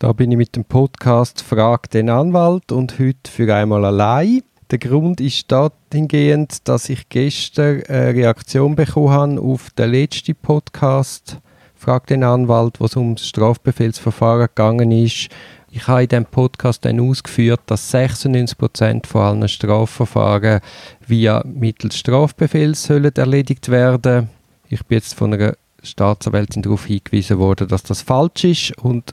Da bin ich mit dem Podcast Frag den Anwalt und heute für einmal allein. Der Grund ist dahingehend, dass ich gestern eine Reaktion bekommen habe auf den letzten Podcast Frag den Anwalt, wo es um das Strafbefehlsverfahren gegangen ist. Ich habe in diesem Podcast dann ausgeführt, dass 96% von allen Strafverfahren via mittels Strafbefehls sollen erledigt werden. Ich bin jetzt von einer Staatsanwältin darauf hingewiesen worden, dass das falsch ist und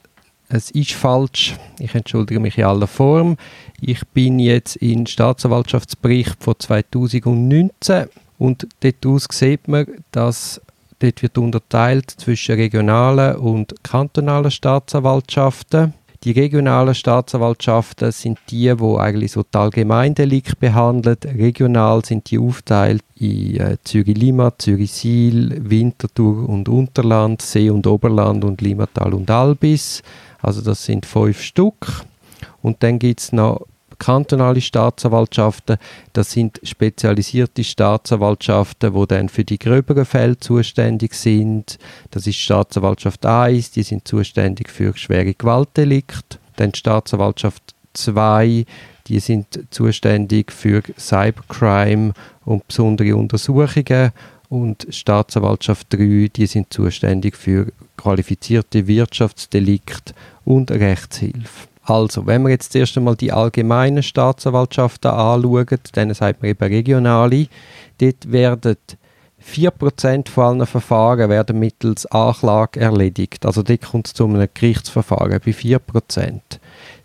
es ist falsch. Ich entschuldige mich in aller Form. Ich bin jetzt in Staatsanwaltschaftsbericht von 2019 und dort sieht man, dass dort wird unterteilt zwischen regionalen und kantonalen Staatsanwaltschaften. Die regionalen Staatsanwaltschaften sind die, wo eigentlich so die Allgemeindelikt behandelt. Regional sind die aufteilt in äh, Zürich-Lima, Zürich-Siel, Winterthur und Unterland, See- und Oberland und Limatal und Albis. Also das sind fünf Stück. Und dann gibt es noch kantonale Staatsanwaltschaften. Das sind spezialisierte Staatsanwaltschaften, die dann für die gröberen Fälle zuständig sind. Das ist Staatsanwaltschaft 1, die sind zuständig für schwere Gewaltdelikte. Dann Staatsanwaltschaft 2, die sind zuständig für Cybercrime und besondere Untersuchungen. Und Staatsanwaltschaft 3, die sind zuständig für qualifizierte Wirtschaftsdelikte und Rechtshilfe. Also, wenn wir jetzt zuerst einmal die allgemeinen Staatsanwaltschaften anschauen, dann sagt man eben regionale, dort werden 4% von allen Verfahren werden mittels Anklage erledigt. Also dort kommt es zu einem Gerichtsverfahren bei 4%.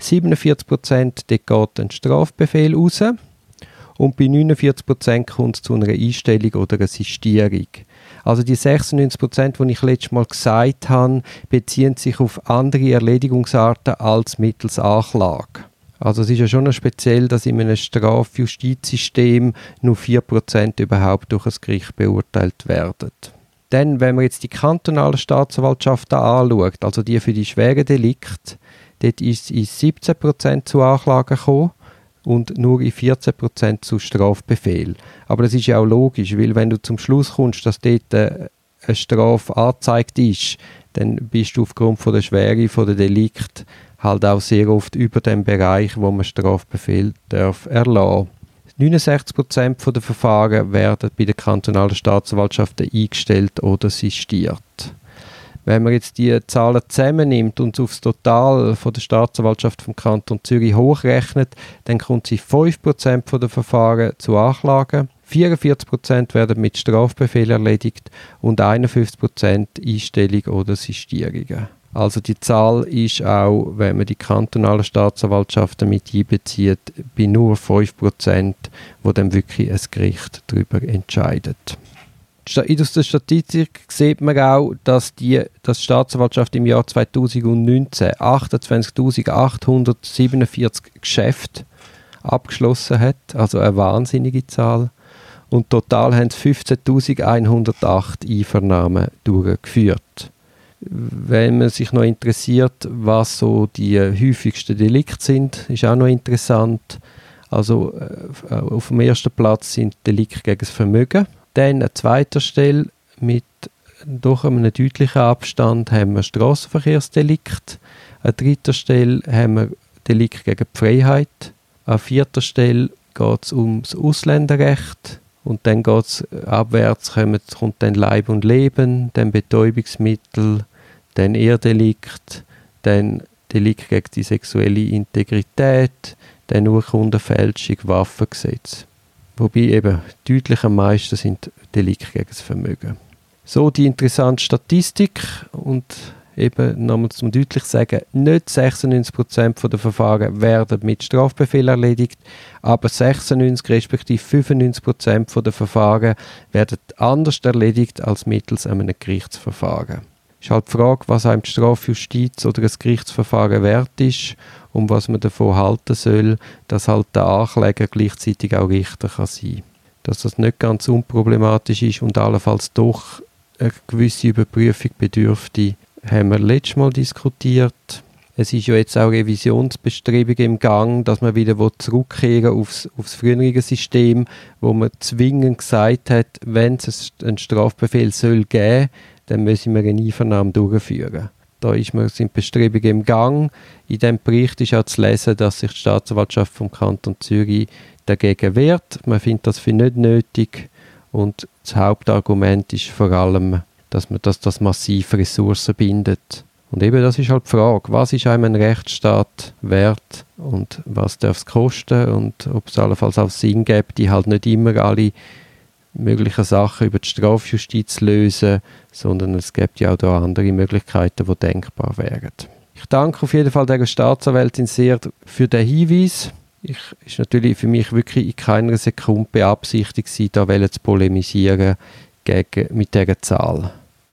47% dort geht ein Strafbefehl raus und bei 49% kommt es zu einer Einstellung oder einer Sistierung. Also die 96 Prozent, die ich letztes Mal gesagt habe, beziehen sich auf andere Erledigungsarten als mittels Anklage. Also es ist ja schon speziell, dass in einem Strafjustizsystem nur 4% überhaupt durch das Gericht beurteilt werden. Dann, wenn man jetzt die kantonalen Staatsanwaltschaften anschaut, also die für die schweren Delikte, dort ist es in 17% zu Anklagen gekommen und nur in 14% zu Strafbefehl. Aber das ist ja auch logisch, weil wenn du zum Schluss kommst, dass dort äh, eine Strafe angezeigt ist, dann bist du aufgrund von der Schwere von der Delikt halt auch sehr oft über dem Bereich, wo man Strafbefehl darf erlassen. 69% der Verfahren werden bei den kantonalen Staatsanwaltschaften eingestellt oder sistiert. Wenn man jetzt die Zahlen zusammennimmt und aufs Total von der Staatsanwaltschaft vom Kanton Zürich hochrechnet, dann kommt sie 5% der Verfahren zu Anklagen, 44% werden mit Strafbefehl erledigt und 51% Einstellung oder Sistierungen. Also die Zahl ist auch, wenn man die kantonalen Staatsanwaltschaften mit einbezieht, bei nur 5%, wo dann wirklich ein Gericht darüber entscheidet aus der Statistik sieht man auch, dass die, dass Staatsanwaltschaft im Jahr 2019 28.847 Geschäfte abgeschlossen hat, also eine wahnsinnige Zahl. Und total haben 15.108 Einvernahmen durchgeführt. Wenn man sich noch interessiert, was so die häufigsten Delikte sind, ist auch noch interessant. Also äh, auf dem ersten Platz sind Delikte gegen das Vermögen dann an zweiter Stelle mit doch einem deutlichen Abstand haben wir Strassenverkehrsdelikt. An dritter Stelle haben wir Delikt gegen die Freiheit. An vierter Stelle geht es ums Ausländerrecht. Und dann geht es abwärts, kommt dann Leib und Leben, dann Betäubungsmittel, dann Ehrdelikt, dann Delikt gegen die sexuelle Integrität, dann Urkundenfälschung, Waffengesetz. Wobei eben deutlich am meisten sind Delikte gegen das Vermögen. So die interessante Statistik und eben nochmal zum deutlich sagen, nicht 96% der Verfahren werden mit Strafbefehl erledigt, aber 96 respektive 95% der Verfahren werden anders erledigt als mittels einem Gerichtsverfahren ist halt die Frage, was einem die Strafjustiz oder das Gerichtsverfahren wert ist und was man davon halten soll, dass halt der Ankläger gleichzeitig auch Richter kann sein Dass das nicht ganz unproblematisch ist und allenfalls doch eine gewisse Überprüfung bedürfte, haben wir letztes Mal diskutiert. Es ist ja jetzt auch Revisionsbestrebungen im Gang, dass man wieder zurückkehren aufs, aufs frühere System, wo man zwingend gesagt hat, wenn es einen Strafbefehl soll geben, dann müssen wir eine Einvernahme durchführen. Da ist man, sind Bestrebungen im Gang. In dem Bericht ist auch zu lesen, dass sich die Staatsanwaltschaft vom Kanton Zürich dagegen wehrt. Man findet das für nicht nötig und das Hauptargument ist vor allem, dass man dass das massiv Ressourcen bindet. Und eben das ist halt die Frage, was ist einem ein Rechtsstaat wert und was darf es kosten und ob es allenfalls auch Sinn gibt, die halt nicht immer alle möglichen Sachen über die Strafjustiz lösen, sondern es gibt ja auch da andere Möglichkeiten, die denkbar wären. Ich danke auf jeden Fall der Staatsanwältin sehr für den Hinweis. Ich ist natürlich für mich wirklich in keiner Sekunde beabsichtigt, da zu polemisieren gegen, mit dieser Zahl.